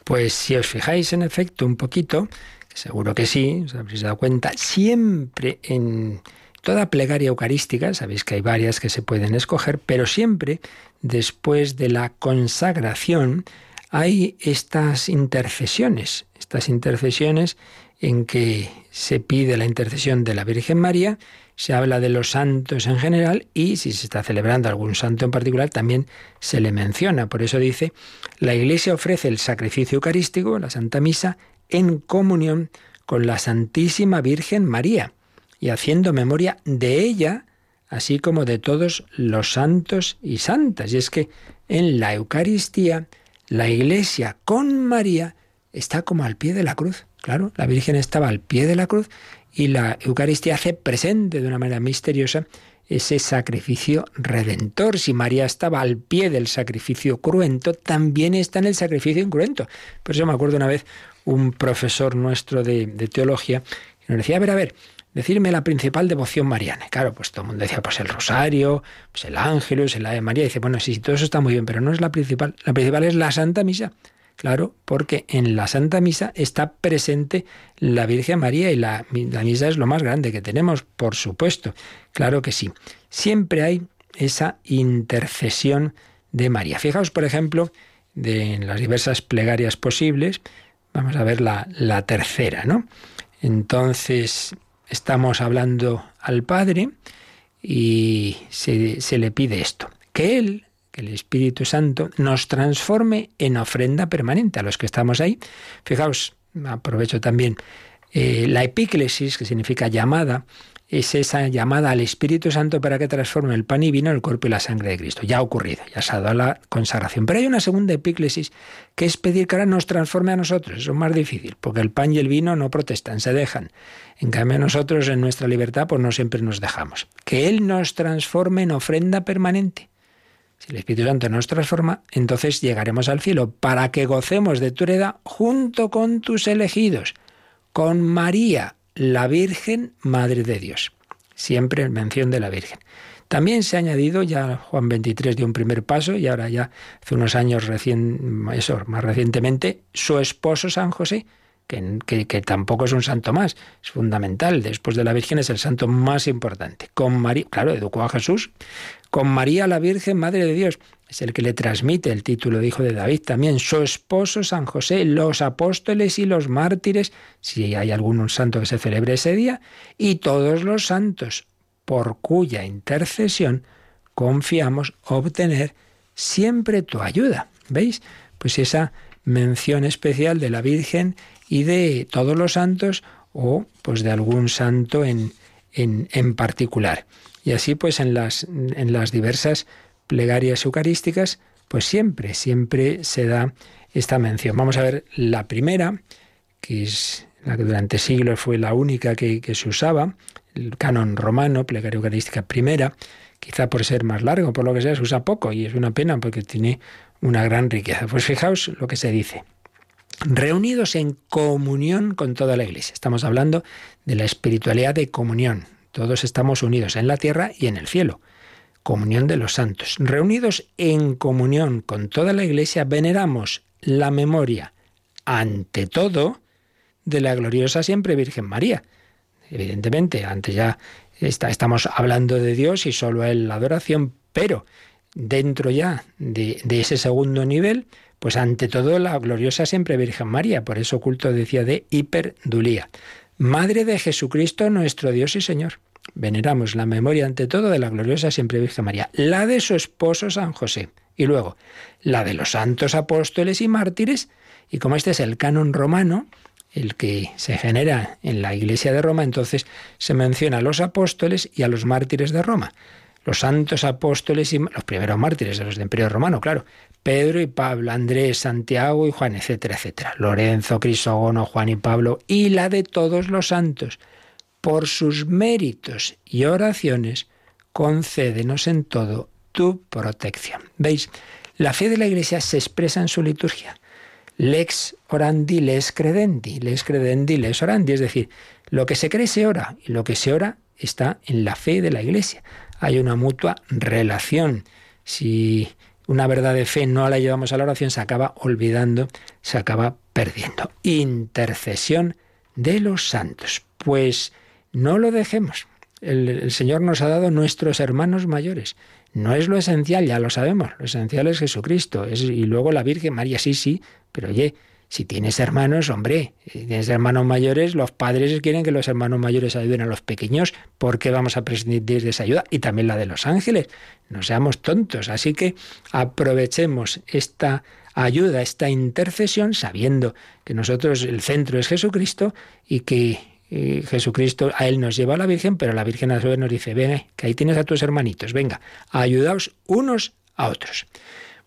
Pues si os fijáis en efecto un poquito, seguro que sí, os habréis dado cuenta, siempre en toda plegaria eucarística, sabéis que hay varias que se pueden escoger, pero siempre después de la consagración hay estas intercesiones, estas intercesiones en que se pide la intercesión de la Virgen María, se habla de los santos en general y si se está celebrando algún santo en particular también se le menciona. Por eso dice, la Iglesia ofrece el sacrificio eucarístico, la Santa Misa, en comunión con la Santísima Virgen María y haciendo memoria de ella, así como de todos los santos y santas. Y es que en la Eucaristía, la Iglesia con María está como al pie de la cruz. Claro, la Virgen estaba al pie de la cruz y la Eucaristía hace presente de una manera misteriosa ese sacrificio redentor. Si María estaba al pie del sacrificio cruento, también está en el sacrificio incruento. Por eso me acuerdo una vez un profesor nuestro de, de teología que nos decía, a ver, a ver, decirme la principal devoción mariana. Claro, pues todo el mundo decía, pues el rosario, pues el ángelus, el ave María. dice, bueno, sí, todo eso está muy bien, pero no es la principal. La principal es la Santa Misa. Claro, porque en la Santa Misa está presente la Virgen María y la, misa es lo más grande que tenemos, por supuesto. Claro que sí. Siempre hay esa intercesión de María. Fijaos, por ejemplo, de, en las diversas plegarias posibles, vamos a ver la, la tercera, ¿no? Entonces, estamos hablando al Padre y se, le pide esto, que Él, que el Espíritu Santo, nos transforme en ofrenda permanente a los que estamos ahí. Fijaos, aprovecho también eh, la epíclesis, que significa llamada, es esa llamada al Espíritu Santo para que transforme el pan y vino el cuerpo y la sangre de Cristo. Ya ha ocurrido, ya se ha dado la consagración. Pero hay una segunda epíclesis que es pedir que ahora nos transforme a nosotros. Eso es más difícil, porque el pan y el vino no protestan, se dejan. En cambio nosotros en nuestra libertad pues no siempre nos dejamos. Que Él nos transforme en ofrenda permanente. Si el Espíritu Santo nos transforma, entonces llegaremos al cielo para que gocemos de tu heredad junto con tus elegidos, con María, la Virgen, Madre de Dios. Siempre en mención de la Virgen. También se ha añadido, ya Juan 23 dio un primer paso y ahora ya hace unos años recién, eso, más recientemente, su esposo San José, que, que, tampoco es un santo más, es fundamental. Después de la Virgen es el santo más importante. Con María, claro, educó a Jesús. Con María la Virgen, Madre de Dios, es el que le transmite el título de hijo de David también. Su esposo San José, los apóstoles y los mártires, si hay algún santo que se celebre ese día, y todos los santos, por cuya intercesión confiamos obtener siempre tu ayuda. ¿Veis? Pues esa mención especial de la Virgen y de todos los santos o pues de algún santo en, en, en particular. Y así pues en las, en las diversas plegarias eucarísticas, pues siempre, siempre se da esta mención. Vamos a ver la primera, que es la que durante siglos fue la única que, se usaba, el canon romano, plegaria eucarística primera, quizá por ser más largo, por lo que sea, se usa poco y es una pena porque tiene una gran riqueza. Pues fijaos lo que se dice. Reunidos en comunión con toda la Iglesia. Estamos hablando de la espiritualidad de comunión. Todos estamos unidos en la tierra y en el cielo. Comunión de los santos. Reunidos en comunión con toda la Iglesia, veneramos la memoria, ante todo, de la gloriosa siempre Virgen María. Evidentemente, antes ya está, estamos hablando de Dios y solo Él la adoración, pero dentro ya de, de, ese segundo nivel, pues ante todo la gloriosa siempre Virgen María, por eso culto decía de hiperdulía. Madre de Jesucristo nuestro Dios y Señor. Veneramos la memoria ante todo de la gloriosa siempre Virgen María, la de su esposo San José, y luego la de los santos apóstoles y mártires, y como este es el canon romano, el que se genera en la Iglesia de Roma, entonces se menciona a los apóstoles y a los mártires de Roma. Los santos apóstoles y los primeros mártires de los del Imperio Romano, claro. Pedro y Pablo, Andrés, Santiago y Juan, etcétera, etcétera. Lorenzo, Crisógono, Juan y Pablo y la de todos los santos. Por sus méritos y oraciones, concédenos en todo tu protección. ¿Veis? La fe de la Iglesia se expresa en su liturgia lex orandi, les credendi, les credendi, les orandi. Es decir, lo que se cree se ora y lo que se ora está en la fe de la Iglesia. Hay una mutua relación. Si una verdad de fe no la llevamos a la oración, se acaba olvidando, se acaba perdiendo. Intercesión de los santos. Pues no lo dejemos. El, Señor nos ha dado nuestros hermanos mayores. No es lo esencial, ya lo sabemos. Lo esencial es Jesucristo. Es, y luego la Virgen María, sí, sí, pero oye, si tienes hermanos, hombre, si tienes hermanos mayores, los padres quieren que los hermanos mayores ayuden a los pequeños, ¿por qué vamos a prescindir de esa ayuda? Y también la de los ángeles, no seamos tontos. Así que aprovechemos esta ayuda, esta intercesión, sabiendo que nosotros el centro es Jesucristo y que eh, Jesucristo a él nos lleva a la Virgen, pero la Virgen a su vez nos dice, ven, que ahí tienes a tus hermanitos, venga, ayudaos unos a otros.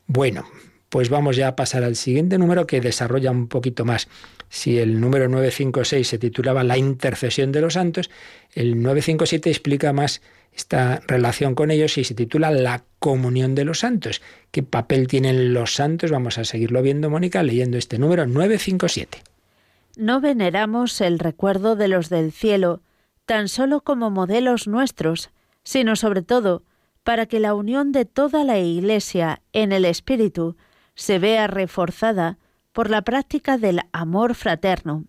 Bueno, pues vamos ya a pasar al siguiente número que desarrolla un poquito más. Si el número 956 se titulaba La intercesión de los santos, el 957 explica más esta relación con ellos y se titula La comunión de los santos. ¿Qué papel tienen los santos? Vamos a seguirlo viendo, Mónica, leyendo este número 957. No veneramos el recuerdo de los del cielo tan solo como modelos nuestros, sino sobre todo para que la unión de toda la Iglesia en el Espíritu se vea reforzada por la práctica del amor fraterno.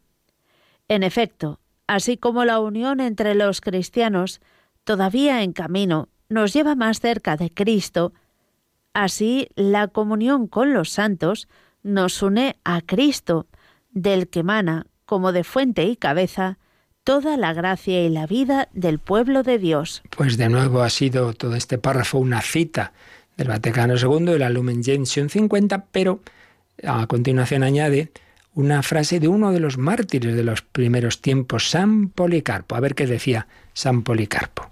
En efecto, así como la unión entre los cristianos, todavía en camino, nos lleva más cerca de Cristo, así la comunión con los santos nos une a Cristo, del que emana, como de fuente y cabeza, toda la gracia y la vida del pueblo de Dios. Pues de nuevo ha sido todo este párrafo una cita del Vaticano II, la Lumen Gentium 50, pero a continuación añade una frase de uno de los mártires de los primeros tiempos, San Policarpo. A ver qué decía San Policarpo.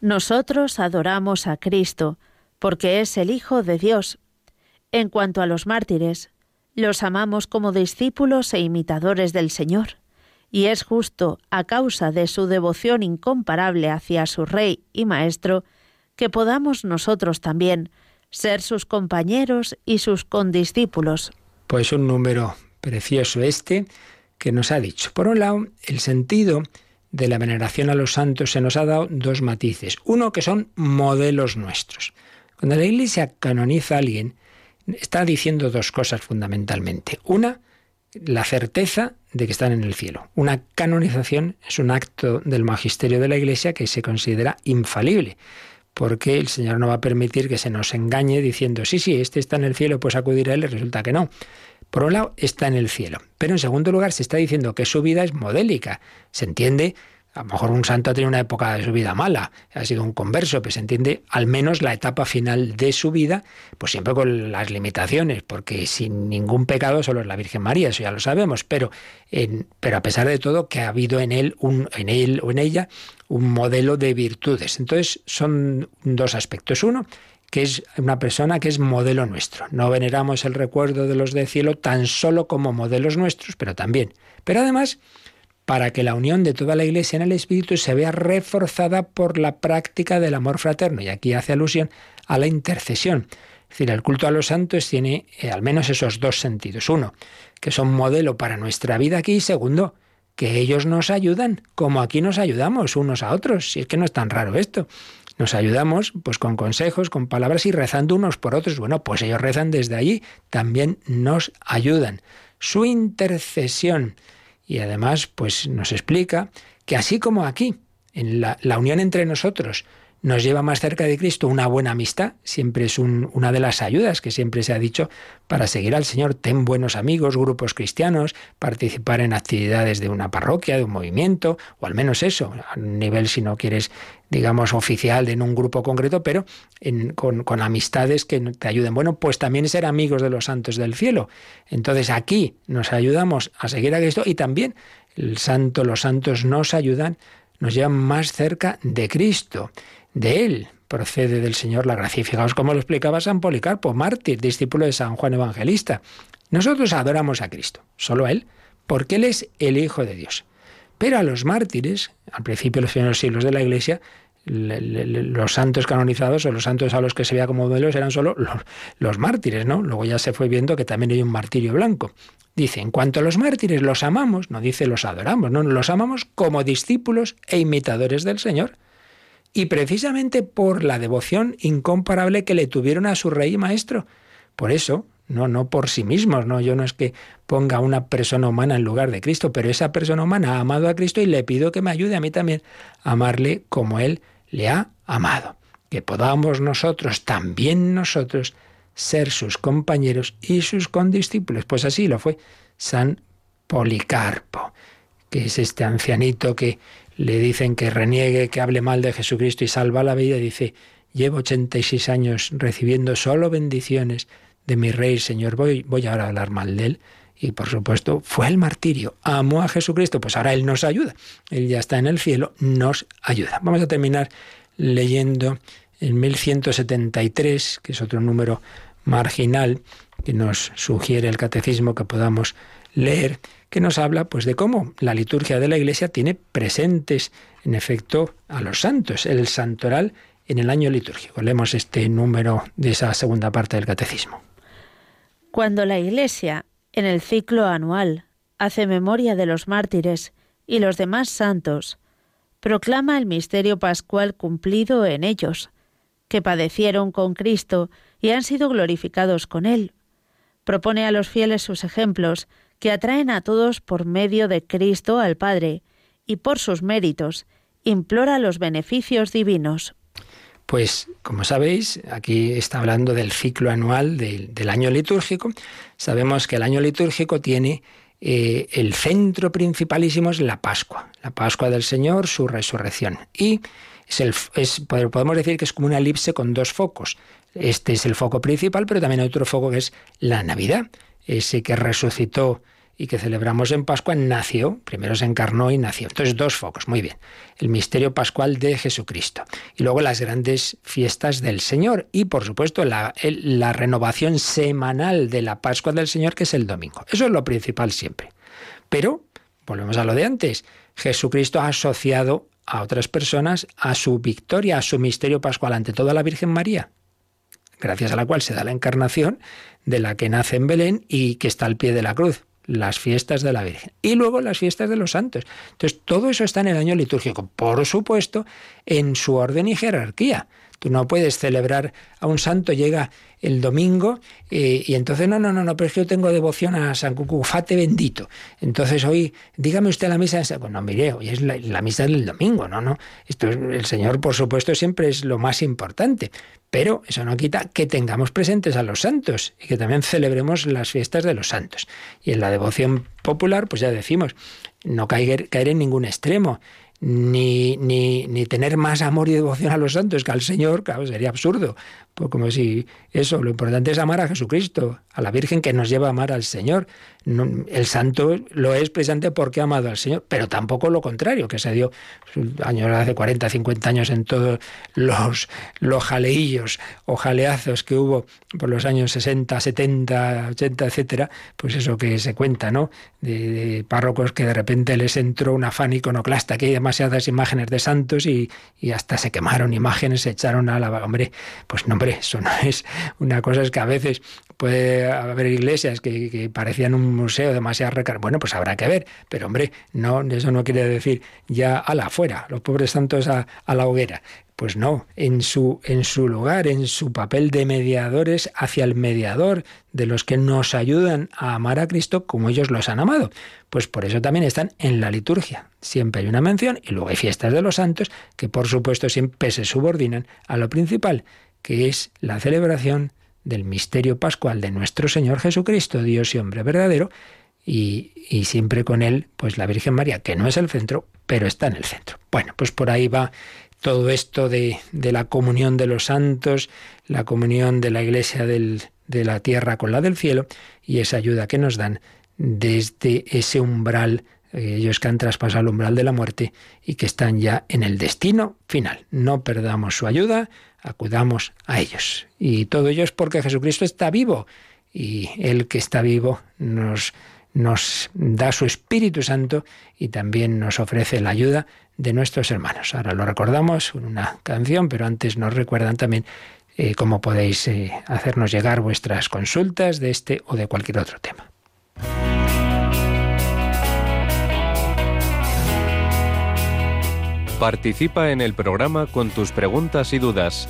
Nosotros adoramos a Cristo, porque es el Hijo de Dios. En cuanto a los mártires, los amamos como discípulos e imitadores del Señor, y es justo, a causa de su devoción incomparable hacia su Rey y Maestro, que podamos nosotros también ser sus compañeros y sus condiscípulos. Pues un número precioso este que nos ha dicho. Por un lado, el sentido de la veneración a los santos se nos ha dado dos matices. Uno que son modelos nuestros. Cuando la Iglesia canoniza a alguien, está diciendo dos cosas fundamentalmente. Una, la certeza de que están en el cielo. Una canonización es un acto del magisterio de la Iglesia que se considera infalible porque el Señor no va a permitir que se nos engañe diciendo, sí, sí, este está en el cielo, pues acudir a él, y resulta que no. Por un lado, está en el cielo. Pero en segundo lugar, se está diciendo que su vida es modélica. Se entiende a lo mejor un santo ha tenido una época de su vida mala, ha sido un converso, pues entiende al menos la etapa final de su vida, pues siempre con las limitaciones, porque sin ningún pecado solo es la Virgen María, eso ya lo sabemos, pero, pero a pesar de todo que ha habido en él, un, en él o en ella un modelo de virtudes. Entonces son dos aspectos. Uno, que es una persona que es modelo nuestro. No veneramos el recuerdo de los del cielo tan solo como modelos nuestros, pero también. Pero además para que la unión de toda la Iglesia en el Espíritu se vea reforzada por la práctica del amor fraterno. Y aquí hace alusión a la intercesión. Es decir, el culto a los santos tiene eh, al menos esos dos sentidos. Uno, que son modelo para nuestra vida aquí. Y segundo, que ellos nos ayudan, como aquí nos ayudamos unos a otros. Si es que no es tan raro esto. Nos ayudamos pues con consejos, con palabras y rezando unos por otros. Bueno, pues ellos rezan desde allí, también nos ayudan. Su intercesión. Y además, pues nos explica que así como aquí, en la, la unión entre nosotros, nos lleva más cerca de Cristo. Una buena amistad siempre es una de las ayudas que siempre se ha dicho para seguir al Señor. Ten buenos amigos, grupos cristianos, participar en actividades de una parroquia, de un movimiento, o al menos eso, a nivel si no quieres digamos, oficial en un grupo concreto, pero con, con, amistades que te ayuden. Bueno, pues también ser amigos de los santos del cielo. Entonces aquí nos ayudamos a seguir a Cristo y también el santo, los santos nos ayudan, nos llevan más cerca de Cristo. De él procede del Señor la gracia. Y fijaos cómo lo explicaba San Policarpo, mártir, discípulo de San Juan Evangelista. Nosotros adoramos a Cristo, solo a Él, porque Él es el Hijo de Dios. Pero a los mártires, al principio de los primeros siglos de la Iglesia, los santos canonizados o los santos a los que se veía como modelos eran solo los, mártires, ¿no? Luego ya se fue viendo que también hay un martirio blanco. Dice, en cuanto a los mártires, los amamos, no dice los adoramos, no, los amamos como discípulos e imitadores del Señor y precisamente por la devoción incomparable que le tuvieron a su rey y maestro. Por eso, no, no por sí mismos, no, yo no es que ponga una persona humana en lugar de Cristo, pero esa persona humana ha amado a Cristo y le pido que me ayude a mí también a amarle como Él le ha amado. Que podamos nosotros, también nosotros, ser sus compañeros y sus condiscípulos. Pues así lo fue San Policarpo, que es este ancianito que le dicen que reniegue, que hable mal de Jesucristo y salva la vida, dice, llevo 86 años recibiendo solo bendiciones de mi rey, Señor, voy, voy ahora a hablar mal de él. Y por supuesto, fue el martirio, amó a Jesucristo, pues ahora Él nos ayuda. Él ya está en el cielo, nos ayuda. Vamos a terminar leyendo en 1173, que es otro número marginal que nos sugiere el catecismo que podamos leer, que nos habla pues de cómo la liturgia de la Iglesia tiene presentes en efecto a los santos, el santoral en el año litúrgico. Leemos este número de esa segunda parte del catecismo. Cuando la Iglesia, en el ciclo anual, hace memoria de los mártires y los demás santos, proclama el misterio pascual cumplido en ellos, que padecieron con Cristo y han sido glorificados con Él. Propone a los fieles sus ejemplos que atraen a todos por medio de Cristo al Padre, y por sus méritos implora los beneficios divinos. Pues, como sabéis, aquí está hablando del ciclo anual del, año litúrgico. Sabemos que el año litúrgico tiene eh, el centro principalísimo es la Pascua, la Pascua del Señor, su resurrección. Y es el, es, podemos decir que es como una elipse con dos focos. Este es el foco principal, pero también hay otro foco que es la Navidad ese que resucitó y que celebramos en Pascua, nació, primero se encarnó y nació. Entonces, dos focos, muy bien. El misterio pascual de Jesucristo. Y luego las grandes fiestas del Señor. Y, por supuesto, la, la renovación semanal de la Pascua del Señor, que es el domingo. Eso es lo principal siempre. Pero, volvemos a lo de antes, Jesucristo ha asociado a otras personas a su victoria, a su misterio pascual, ante toda la Virgen María gracias a la cual se da la encarnación de la que nace en Belén y que está al pie de la cruz las fiestas de la Virgen y luego las fiestas de los santos. Entonces, todo eso está en el año litúrgico, por supuesto, en su orden y jerarquía. Tú no puedes celebrar a un santo, llega el domingo eh, y entonces, no, no, no, no, pero es que yo tengo devoción a San Cucufate bendito. Entonces hoy, dígame usted la misa, de no, mire, hoy es la, misa del domingo, no, no. Esto el Señor, por supuesto, siempre es lo más importante, pero eso no quita que tengamos presentes a los santos y que también celebremos las fiestas de los santos. Y en la devoción popular, pues ya decimos, no caer en ningún extremo ni, ni, ni tener más amor y devoción a los santos que al Señor, claro, sería absurdo. Pues como si eso, lo importante es amar a Jesucristo, a la Virgen que nos lleva a amar al Señor. el santo lo es precisamente porque ha amado al Señor, pero tampoco lo contrario, que se dio años, hace 40, 50 años en todos los, los jaleillos o jaleazos que hubo por los años 60, 70, 80, etcétera, pues eso que se cuenta, ¿no? De, párrocos que de repente les entró un afán iconoclasta, que hay demasiadas imágenes de santos y, y hasta se quemaron imágenes, se echaron a la... Hombre, pues no eso no es una cosa, es que a veces puede haber iglesias que, parecían un museo demasiado recargado. Bueno, pues habrá que ver, pero hombre, no, eso no quiere decir ya a la afuera, los pobres santos a la hoguera. Pues no, en su, en su lugar, en su papel de mediadores hacia el mediador, de los que nos ayudan a amar a Cristo como ellos los han amado. Pues por eso también están en la liturgia. Siempre hay una mención y luego hay fiestas de los santos que por supuesto siempre se subordinan a lo principal, que es la celebración del misterio pascual de nuestro Señor Jesucristo, Dios y hombre verdadero, y, siempre con él, pues la Virgen María, que no es el centro, pero está en el centro. Bueno, pues por ahí va todo esto de, la comunión de los santos, la comunión de la iglesia de la tierra con la del cielo, y esa ayuda que nos dan desde ese umbral eh, ellos que han traspasado el umbral de la muerte y que están ya en el destino final. No perdamos su ayuda, acudamos a ellos. Y todo ello es porque Jesucristo está vivo y Él que está vivo nos da su Espíritu Santo y también nos ofrece la ayuda de nuestros hermanos. Ahora lo recordamos una canción, pero antes nos recuerdan también eh, cómo podéis eh, hacernos llegar vuestras consultas de este o de cualquier otro tema. Participa en el programa con tus preguntas y dudas.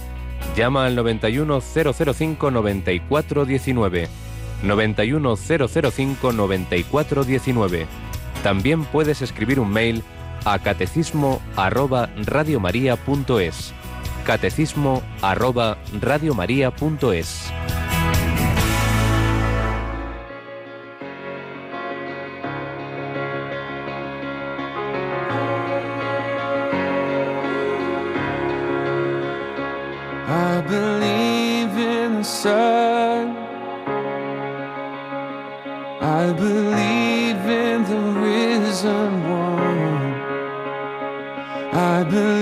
Llama al 91005 9419. 91005 9419. También puedes escribir un mail a catecismo arroba radiomaria.es. Catecismo arroba radiomaria.es. I've been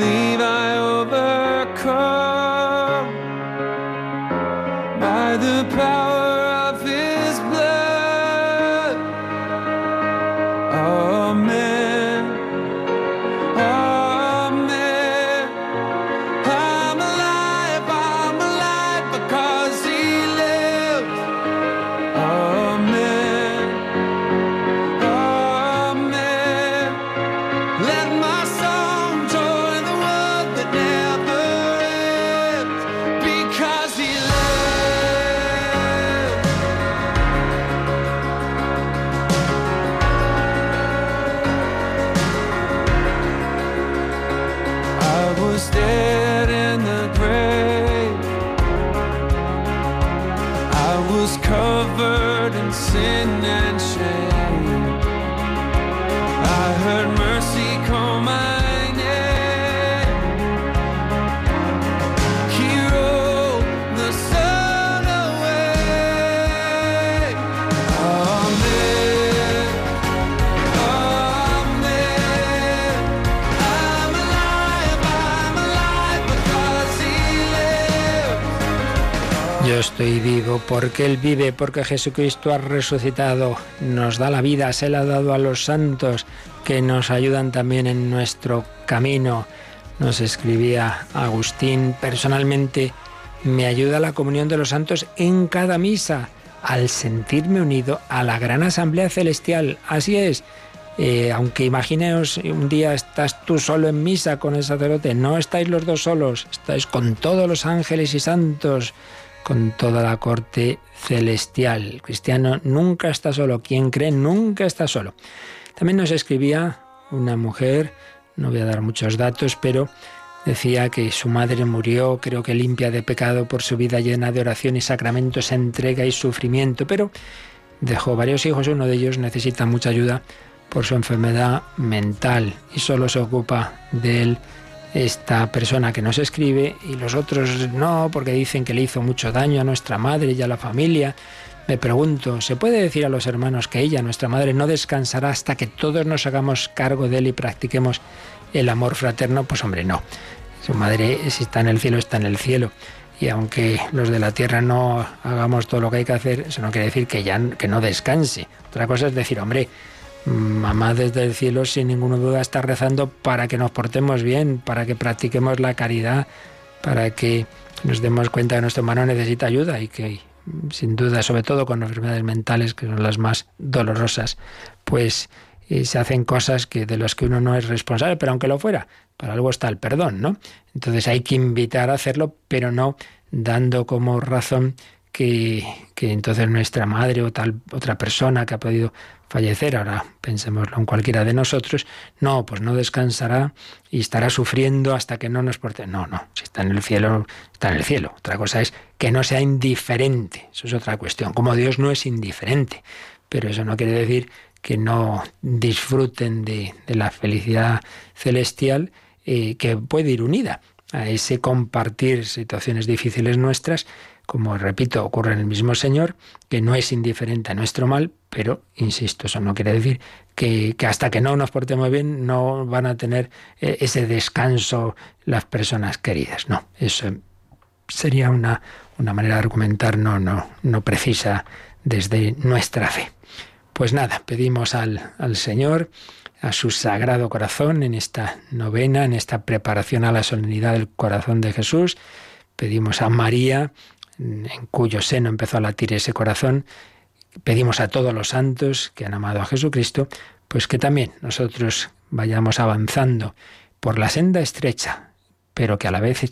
porque Él vive, porque Jesucristo ha resucitado, nos da la vida, se la ha dado a los santos que nos ayudan también en nuestro camino. Nos escribía Agustín, personalmente me ayuda la comunión de los santos en cada misa, al sentirme unido a la gran asamblea celestial. Así es. Eh, aunque imaginaos un día estás tú solo en misa con el sacerdote, no estáis los dos solos, estáis con todos los ángeles y santos con toda la corte celestial. El cristiano nunca está solo, quien cree nunca está solo. También nos escribía una mujer, no voy a dar muchos datos, pero decía que su madre murió, creo que limpia de pecado por su vida llena de oración y sacramentos, entrega y sufrimiento, pero dejó varios hijos, uno de ellos necesita mucha ayuda por su enfermedad mental y solo se ocupa de él esta persona que nos escribe y los otros no, porque dicen que le hizo mucho daño a nuestra madre y a la familia. Me pregunto, ¿se puede decir a los hermanos que ella, nuestra madre, no descansará hasta que todos nos hagamos cargo de él y practiquemos el amor fraterno? Pues hombre, no. Su madre, si está en el cielo, está en el cielo. Y aunque los de la tierra no hagamos todo lo que hay que hacer, eso no quiere decir que ya que no descanse. Otra cosa es decir, hombre, mamá desde el cielo sin ninguna duda está rezando para que nos portemos bien, para que practiquemos la caridad, para que nos demos cuenta que nuestro hermano necesita ayuda y que sin duda, sobre todo con enfermedades mentales que son las más dolorosas, pues eh, se hacen cosas que de las que uno no es responsable, pero aunque lo fuera, para algo está el perdón, ¿no? Entonces hay que invitar a hacerlo, pero no dando como razón que, entonces nuestra madre o tal otra persona que ha podido fallecer, ahora pensémoslo en cualquiera de nosotros, no, pues no descansará y estará sufriendo hasta que no nos porte. No, no, si está en el cielo, está en el cielo. Otra cosa es que no sea indiferente, eso es otra cuestión. Como Dios no es indiferente, pero eso no quiere decir que no disfruten de, la felicidad celestial eh, que puede ir unida a ese compartir situaciones difíciles nuestras como repito, ocurre en el mismo Señor, que no es indiferente a nuestro mal, pero, insisto, eso no quiere decir que, hasta que no nos portemos bien no van a tener eh, ese descanso las personas queridas. No, eso sería una, una manera de argumentar no, no, no precisa desde nuestra fe. Pues nada, pedimos al, al Señor, a su sagrado corazón en esta novena, en esta preparación a la solemnidad del corazón de Jesús. Pedimos a María en cuyo seno empezó a latir ese corazón, pedimos a todos los santos que han amado a Jesucristo, pues que también nosotros vayamos avanzando por la senda estrecha, pero que a la vez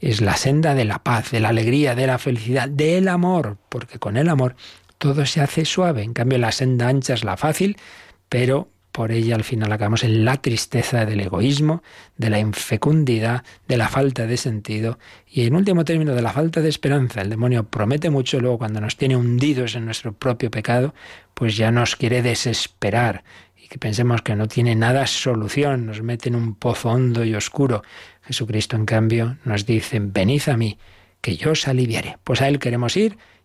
es la senda de la paz, de la alegría, de la felicidad, del amor, porque con el amor todo se hace suave. En cambio, la senda ancha es la fácil, pero por ella al final acabamos en la tristeza del egoísmo, de la infecundidad, de la falta de sentido y en último término de la falta de esperanza. El demonio promete mucho, luego cuando nos tiene hundidos en nuestro propio pecado, pues ya nos quiere desesperar y que pensemos que no tiene nada solución, nos mete en un pozo hondo y oscuro. Jesucristo en cambio nos dice, venid a mí, que yo os aliviaré. Pues a Él queremos ir